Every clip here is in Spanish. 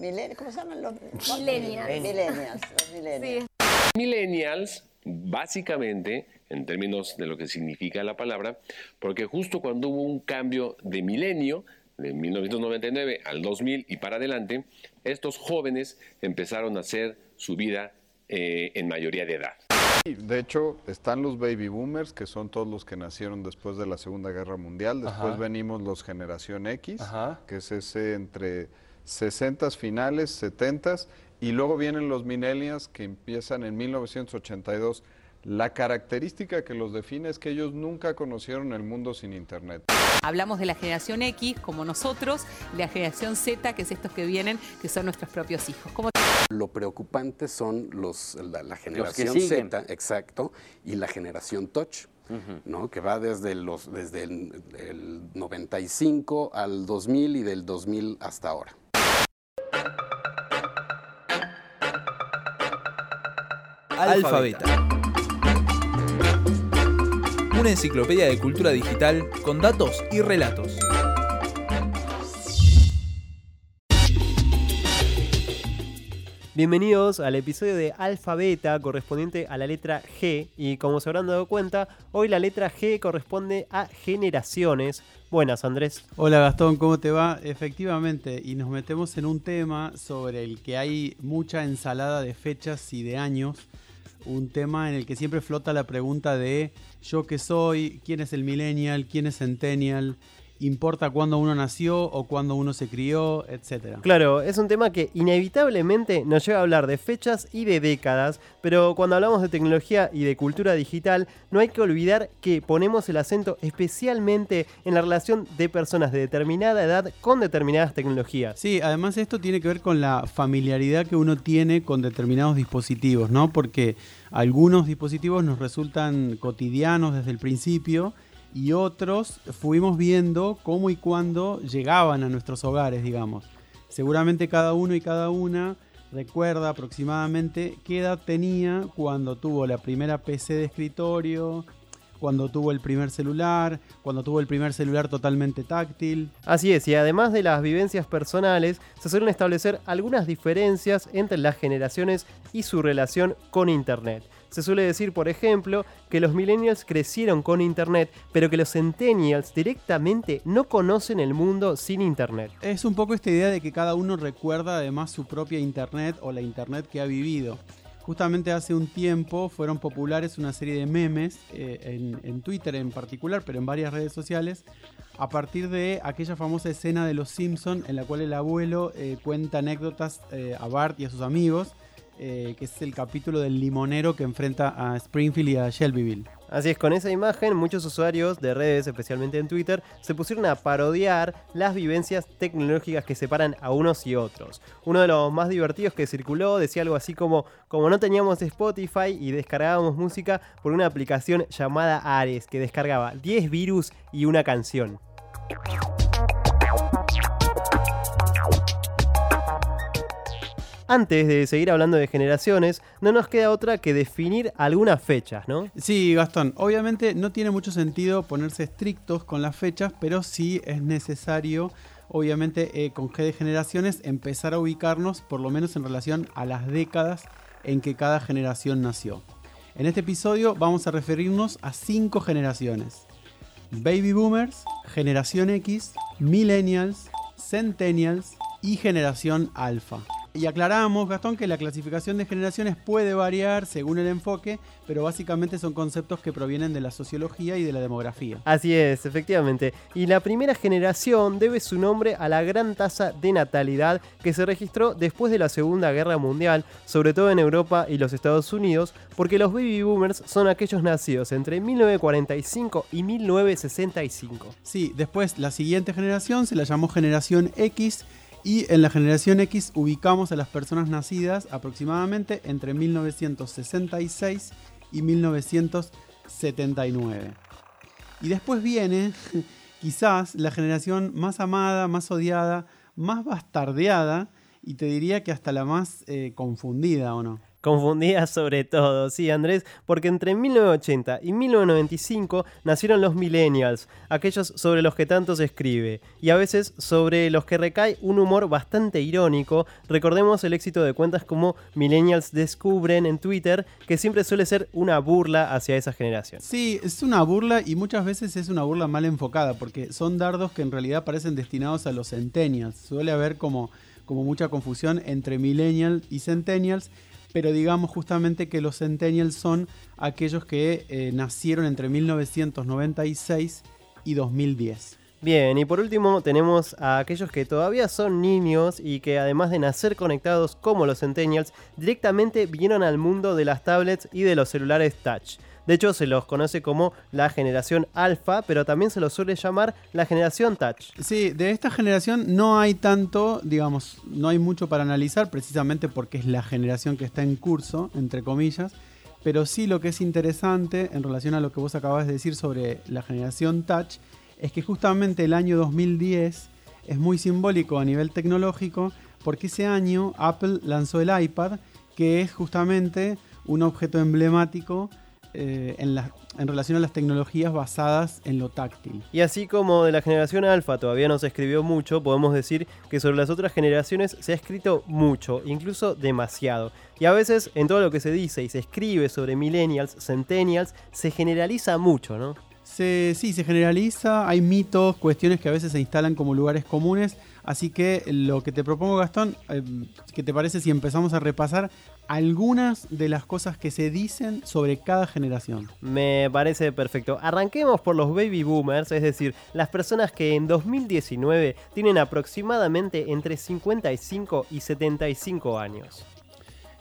milen- ¿Cómo se llaman los Millennials. Millennials, los millennials. Millennials, básicamente, en términos de lo que significa la palabra, porque justo cuando hubo un cambio de milenio, de 1999 al 2000 y para adelante, estos jóvenes empezaron a hacer su vida eh, en mayoría de edad. De hecho, están los baby boomers, que son todos los que nacieron después de la Segunda Guerra Mundial. Después Ajá. venimos los generación X, Ajá. que es ese entre 60 finales, 70 y luego vienen los millennials que empiezan en 1982. La característica que los define es que ellos nunca conocieron el mundo sin internet. Hablamos de la generación X, como nosotros, la generación Z, que es estos que vienen, que son nuestros propios hijos. ¿Cómo Lo preocupante son los, la, la generación. Z, exacto, y la generación Touch, ¿no? que va desde, los, desde el, el 95 al 2000 y del 2000 hasta ahora. Alfabeta. Una enciclopedia de cultura digital con datos y relatos. Bienvenidos al episodio de Alfabeta correspondiente a la letra G y como se habrán dado cuenta, hoy la letra G corresponde a generaciones. Buenas Andrés. Hola Gastón, ¿cómo te va? Efectivamente, y nos metemos en un tema sobre el que hay mucha ensalada de fechas y de años, un tema en el que siempre flota la pregunta de yo qué soy, quién es el millennial, quién es centennial, importa cuándo uno nació o cuándo uno se crió, etcétera. Claro, es un tema que inevitablemente nos lleva a hablar de fechas y de décadas, pero cuando hablamos de tecnología y de cultura digital, no hay que olvidar que ponemos el acento especialmente en la relación de personas de determinada edad con determinadas tecnologías. Sí, además esto tiene que ver con la familiaridad que uno tiene con determinados dispositivos, ¿no? Porque algunos dispositivos nos resultan cotidianos desde el principio y otros fuimos viendo cómo y cuándo llegaban a nuestros hogares, digamos. Seguramente cada uno y cada una recuerda aproximadamente qué edad tenía cuando tuvo la primera PC de escritorio, cuando tuvo el primer celular, cuando tuvo el primer celular totalmente táctil. Así es, y además de las vivencias personales, se suelen establecer algunas diferencias entre las generaciones y su relación con Internet. Se suele decir, por ejemplo, que los millennials crecieron con Internet, pero que los centennials directamente no conocen el mundo sin Internet. Es un poco esta idea de que cada uno recuerda además su propia Internet o la Internet que ha vivido. Justamente hace un tiempo fueron populares una serie de memes, eh, en, Twitter en particular, pero en varias redes sociales, a partir de aquella famosa escena de Los Simpson en la cual el abuelo eh, cuenta anécdotas eh, a Bart y a sus amigos, eh, que es el capítulo del limonero que enfrenta a Springfield y a Shelbyville. Así es, con esa imagen muchos usuarios de redes, especialmente en Twitter, se pusieron a parodiar las vivencias tecnológicas que separan a unos y otros. Uno de los más divertidos que circuló decía algo así como, como no teníamos Spotify y descargábamos música por una aplicación llamada Ares, que descargaba 10 virus y una canción. Antes de seguir hablando de generaciones, no nos queda otra que definir algunas fechas, ¿no? Sí, Gastón, obviamente no tiene mucho sentido ponerse estrictos con las fechas, pero sí es necesario, obviamente, eh, con G de generaciones, empezar a ubicarnos, por lo menos en relación a las décadas en que cada generación nació. En este episodio vamos a referirnos a cinco generaciones. Baby Boomers, Generación X, Millennials, Centennials y Generación Alpha. Y aclaramos, Gastón, que la clasificación de generaciones puede variar según el enfoque, pero básicamente son conceptos que provienen de la sociología y de la demografía. Así es, efectivamente. Y la primera generación debe su nombre a la gran tasa de natalidad que se registró después de la Segunda Guerra Mundial, sobre todo en Europa y los Estados Unidos, porque los baby boomers son aquellos nacidos entre 1945 y 1965. Sí, después la siguiente generación se la llamó generación X y en la generación X ubicamos a las personas nacidas aproximadamente entre 1966 y 1979. Y después viene quizás la generación más amada, más odiada, más bastardeada y te diría que hasta la más eh, confundida, ¿o no? Confundidas sobre todo, sí, Andrés, porque entre 1980 y 1995 nacieron los millennials, aquellos sobre los que tanto se escribe, y a veces sobre los que recae un humor bastante irónico. Recordemos el éxito de cuentas como Millennials Descubren en Twitter, que siempre suele ser una burla hacia esa generación. Sí, es una burla y muchas veces es una burla mal enfocada, porque son dardos que en realidad parecen destinados a los centennials. Suele haber como, como mucha confusión entre millennials y centennials pero digamos justamente que los centennials son aquellos que eh, nacieron entre 1996 y 2010. Bien, y por último tenemos a aquellos que todavía son niños y que además de nacer conectados como los centennials, directamente vinieron al mundo de las tablets y de los celulares touch. De hecho, se los conoce como la generación alfa, pero también se los suele llamar la generación touch. Sí, de esta generación no hay tanto, digamos, no hay mucho para analizar, precisamente porque es la generación que está en curso, entre comillas. Pero sí lo que es interesante en relación a lo que vos acabas de decir sobre la generación touch, es que justamente el año 2010 es muy simbólico a nivel tecnológico, porque ese año Apple lanzó el iPad, que es justamente un objeto emblemático eh, en, en relación a las tecnologías basadas en lo táctil. Y así como de la generación alfa todavía no se escribió mucho, podemos decir que sobre las otras generaciones se ha escrito mucho, incluso demasiado. Y a veces en todo lo que se dice y se escribe sobre millennials, centennials, se generaliza mucho, ¿no? Se, sí, se generaliza, hay mitos, cuestiones que a veces se instalan como lugares comunes, así que lo que te propongo Gastón, eh, ¿qué te parece si empezamos a repasar algunas de las cosas que se dicen sobre cada generación? Me parece perfecto. Arranquemos por los baby boomers, es decir, las personas que en 2019 tienen aproximadamente entre 55 y 75 años.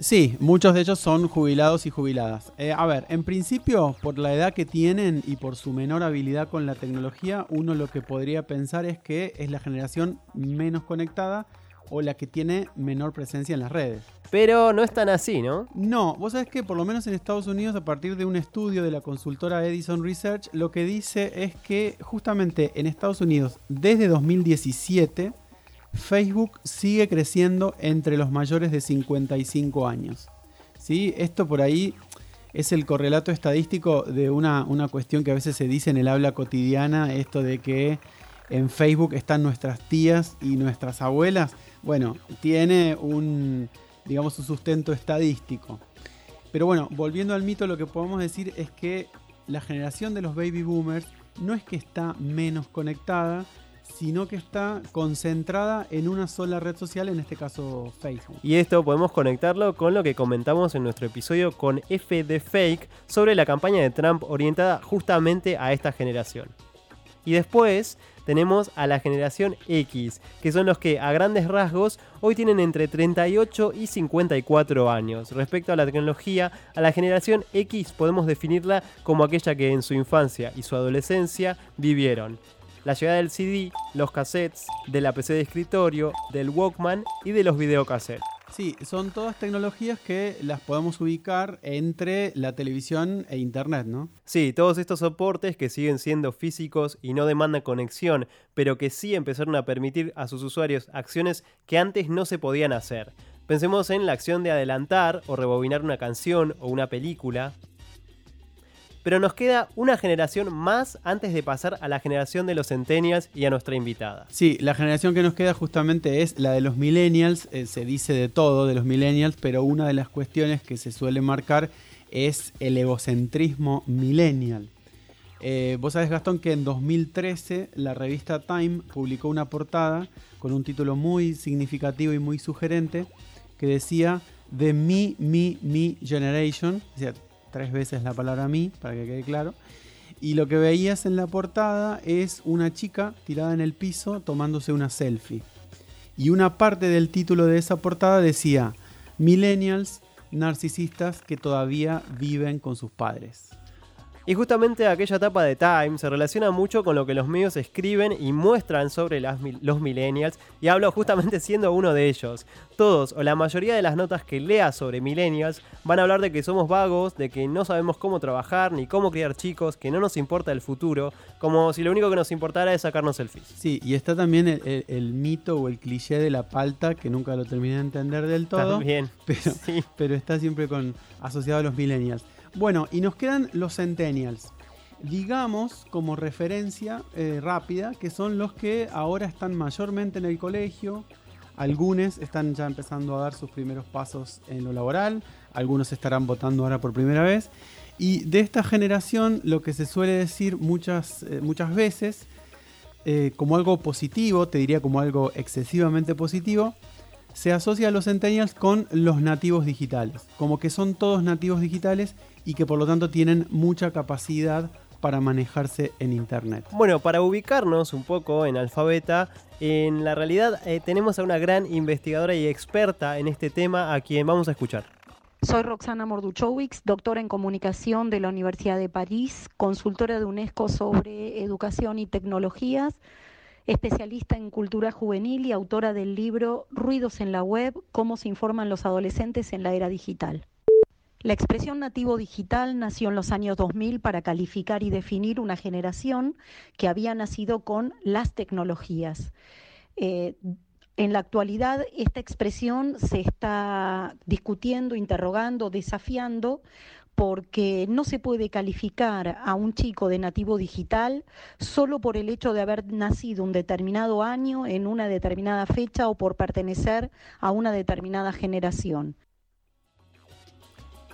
Sí, muchos de ellos son jubilados y jubiladas. Eh, a ver, en principio, por la edad que tienen y por su menor habilidad con la tecnología, uno lo que podría pensar es que es la generación menos conectada o la que tiene menor presencia en las redes. Pero no es tan así, ¿no? No, vos sabés que por lo menos en Estados Unidos, a partir de un estudio de la consultora Edison Research, lo que dice es que justamente en Estados Unidos, desde 2017, Facebook sigue creciendo entre los mayores de 55 años. ¿Sí? Esto por ahí es el correlato estadístico de una, una, cuestión que a veces se dice en el habla cotidiana, esto de que en Facebook están nuestras tías y nuestras abuelas. Bueno, tiene un, digamos, un sustento estadístico. Pero bueno, volviendo al mito, lo que podemos decir es que la generación de los baby boomers no es que está menos conectada, sino que está concentrada en una sola red social, en este caso Facebook. Y esto podemos conectarlo con lo que comentamos en nuestro episodio con F de Fake sobre la campaña de Trump orientada justamente a esta generación. Y después tenemos a la generación X, que son los que a grandes rasgos hoy tienen entre 38 y 54 años. Respecto a la tecnología, a la generación X podemos definirla como aquella que en su infancia y su adolescencia vivieron la llegada del CD, los cassettes, de la PC de escritorio, del Walkman y de los videocassettes. Sí, son todas tecnologías que las podemos ubicar entre la televisión e internet, ¿no? Sí, todos estos soportes que siguen siendo físicos y no demandan conexión, pero que sí empezaron a permitir a sus usuarios acciones que antes no se podían hacer. Pensemos en la acción de adelantar o rebobinar una canción o una película, pero nos queda una generación más antes de pasar a la generación de los centennials y a nuestra invitada. Sí, la generación que nos queda justamente es la de los millennials, eh, se dice de todo de los millennials, pero una de las cuestiones que se suele marcar es el egocentrismo millennial. Eh, vos sabés, Gastón, que en 2013 la revista Time publicó una portada con un título muy significativo y muy sugerente que decía The Me, Me, Me Generation, tres veces la palabra mí, para que quede claro. Y lo que veías en la portada es una chica tirada en el piso tomándose una selfie. Y una parte del título de esa portada decía, Millennials narcisistas que todavía viven con sus padres. Y justamente aquella etapa de Time se relaciona mucho con lo que los medios escriben y muestran sobre las los millennials, y hablo justamente siendo uno de ellos. Todos o la mayoría de las notas que leas sobre millennials van a hablar de que somos vagos, de que no sabemos cómo trabajar ni cómo criar chicos, que no nos importa el futuro, como si lo único que nos importara es sacarnos el selfies. Sí, y está también el, mito o el cliché de la palta, que nunca lo terminé de entender del todo. También. Pero, pero está siempre con, asociado a los millennials. Bueno, y nos quedan los centennials. Digamos como referencia eh, rápida que son los que ahora están mayormente en el colegio, algunos están ya empezando a dar sus primeros pasos en lo laboral, algunos estarán votando ahora por primera vez. Y de esta generación lo que se suele decir muchas, eh, muchas veces eh, como algo positivo, te diría como algo excesivamente positivo, se asocia a los centennials con los nativos digitales, como que son todos nativos digitales y que por lo tanto tienen mucha capacidad para manejarse en Internet. Bueno, para ubicarnos un poco en Alfabeta, en la realidad eh, tenemos a una gran investigadora y experta en este tema a quien vamos a escuchar. Soy Roxana Morduchowicz, doctora en comunicación de la Universidad de París, consultora de UNESCO sobre educación y tecnologías, especialista en cultura juvenil y autora del libro Ruidos en la web, cómo se informan los adolescentes en la era digital. La expresión nativo digital nació en los años 2000 para calificar y definir una generación que había nacido con las tecnologías. Eh, en la actualidad esta expresión se está discutiendo, interrogando, desafiando, porque no se puede calificar a un chico de nativo digital solo por el hecho de haber nacido un determinado año en una determinada fecha o por pertenecer a una determinada generación.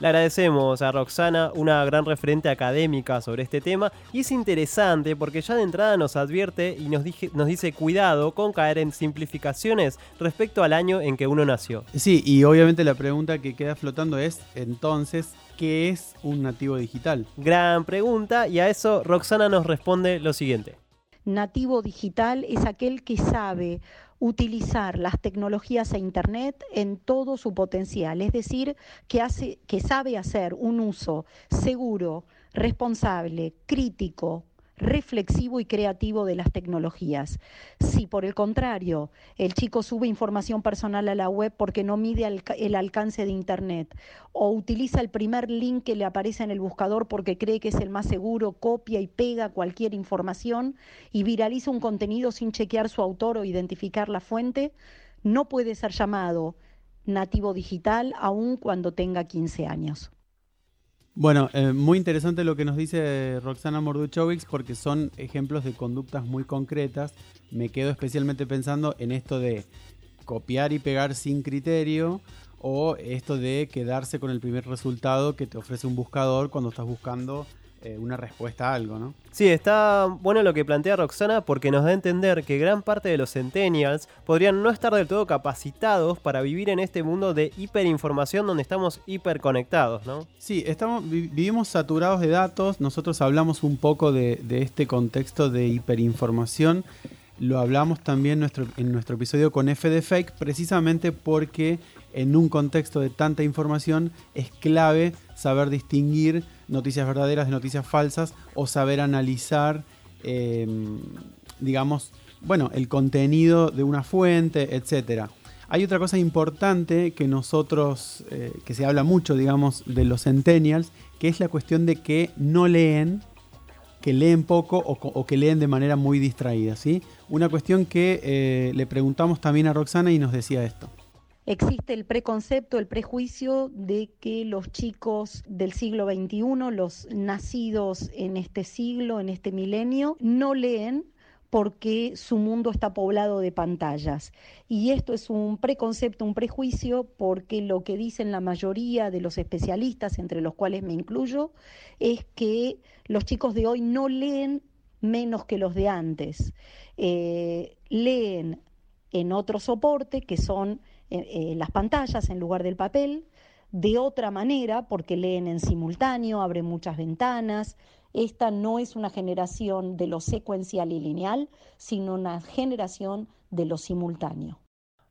Le agradecemos a Roxana, una gran referente académica sobre este tema, y es interesante porque ya de entrada nos advierte y nos, nos dice cuidado con caer en simplificaciones respecto al año en que uno nació. Sí, y obviamente la pregunta que queda flotando es, entonces, ¿qué es un nativo digital? Gran pregunta, y a eso Roxana nos responde lo siguiente. Nativo digital es aquel que sabe utilizar las tecnologías e Internet en todo su potencial, es decir, que, hace, que sabe hacer un uso seguro, responsable, crítico, reflexivo y creativo de las tecnologías. Si por el contrario el chico sube información personal a la web porque no mide el, alcance de Internet o utiliza el primer link que le aparece en el buscador porque cree que es el más seguro, copia y pega cualquier información y viraliza un contenido sin chequear su autor o identificar la fuente, no puede ser llamado nativo digital aun cuando tenga 15 años. Bueno, eh, muy interesante lo que nos dice Roxana Morduchovich porque son ejemplos de conductas muy concretas. Me quedo especialmente pensando en esto de copiar y pegar sin criterio o esto de quedarse con el primer resultado que te ofrece un buscador cuando estás buscando eh, una respuesta a algo, ¿no? Sí, está bueno lo que plantea Roxana porque nos da a entender que gran parte de los centennials podrían no estar del todo capacitados para vivir en este mundo de hiperinformación donde estamos hiperconectados, ¿no? Sí, estamos, vivimos saturados de datos, nosotros hablamos un poco de, este contexto de hiperinformación, lo hablamos también nuestro, en nuestro episodio con F de Fake, precisamente porque en un contexto de tanta información es clave saber distinguir noticias verdaderas de noticias falsas o saber analizar, em, digamos, bueno, el contenido de una fuente, etc. Hay otra cosa importante que nosotros, eh, que se habla mucho, digamos, de los centennials, que es la cuestión de que no leen, que leen poco o, que leen de manera muy distraída, ¿sí? Una cuestión que eh, le preguntamos también a Roxana y nos decía esto existe el preconcepto, el prejuicio de que los chicos del siglo XXI, los nacidos en este siglo, en este milenio, no leen porque su mundo está poblado de pantallas. Y esto es un preconcepto, un prejuicio, porque lo que dicen la mayoría de los especialistas, entre los cuales me incluyo, es que los chicos de hoy no leen menos que los de antes. Eh, leen en otro soporte, que son eh, las pantallas en lugar del papel, de otra manera, porque leen en simultáneo, abren muchas ventanas. Esta no es una generación de lo secuencial y lineal, sino una generación de lo simultáneo.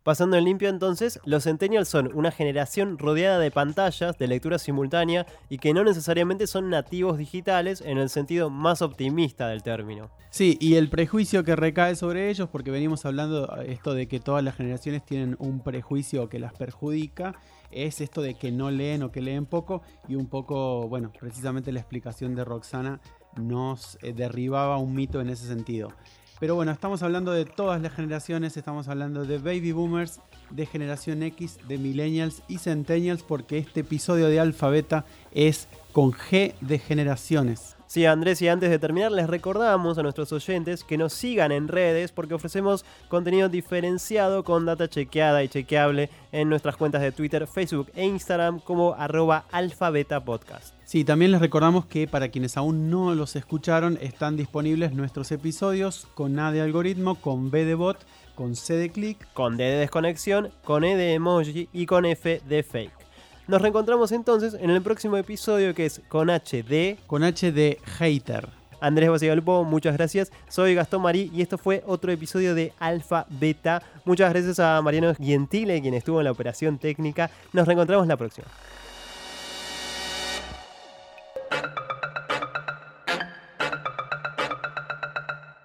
Pasando en limpio entonces, los centennials son una generación rodeada de pantallas, de lectura simultánea y que no necesariamente son nativos digitales en el sentido más optimista del término. Sí, y el prejuicio que recae sobre ellos, porque venimos hablando esto de que todas las generaciones tienen un prejuicio que las perjudica, es esto de que no leen o que leen poco y un poco, bueno, precisamente la explicación de Roxana nos eh, derribaba un mito en ese sentido. Pero bueno, estamos hablando de todas las generaciones, estamos hablando de baby boomers, de generación X, de millennials y centennials, porque este episodio de Alfabeta es con G de generaciones. Sí, Andrés, y antes de terminar, les recordamos a nuestros oyentes que nos sigan en redes porque ofrecemos contenido diferenciado con data chequeada y chequeable en nuestras cuentas de Twitter, Facebook e Instagram como arroba alfabetapodcast. Sí, también les recordamos que para quienes aún no los escucharon, están disponibles nuestros episodios con A de algoritmo, con B de bot, con C de click, con D de desconexión, con E de emoji y con F de fake. Nos reencontramos entonces en el próximo episodio que es con H de... Con H de hater. Andrés Basigalpo, muchas gracias. Soy Gastón Marí y esto fue otro episodio de Alfa Beta. Muchas gracias a Mariano Gentile, quien estuvo en la operación técnica. Nos reencontramos la próxima.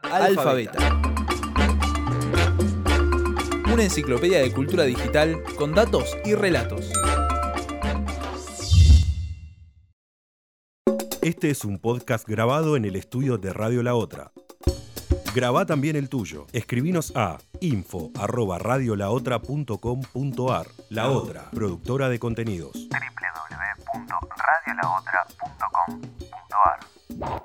Alfa Beta. Una enciclopedia de cultura digital con datos y relatos. Este es un podcast grabado en el estudio de Radio La Otra. Graba también el tuyo. Escribinos a info@radiolaotra.com.ar. La Otra, productora de contenidos. www.radiolaotra.com.ar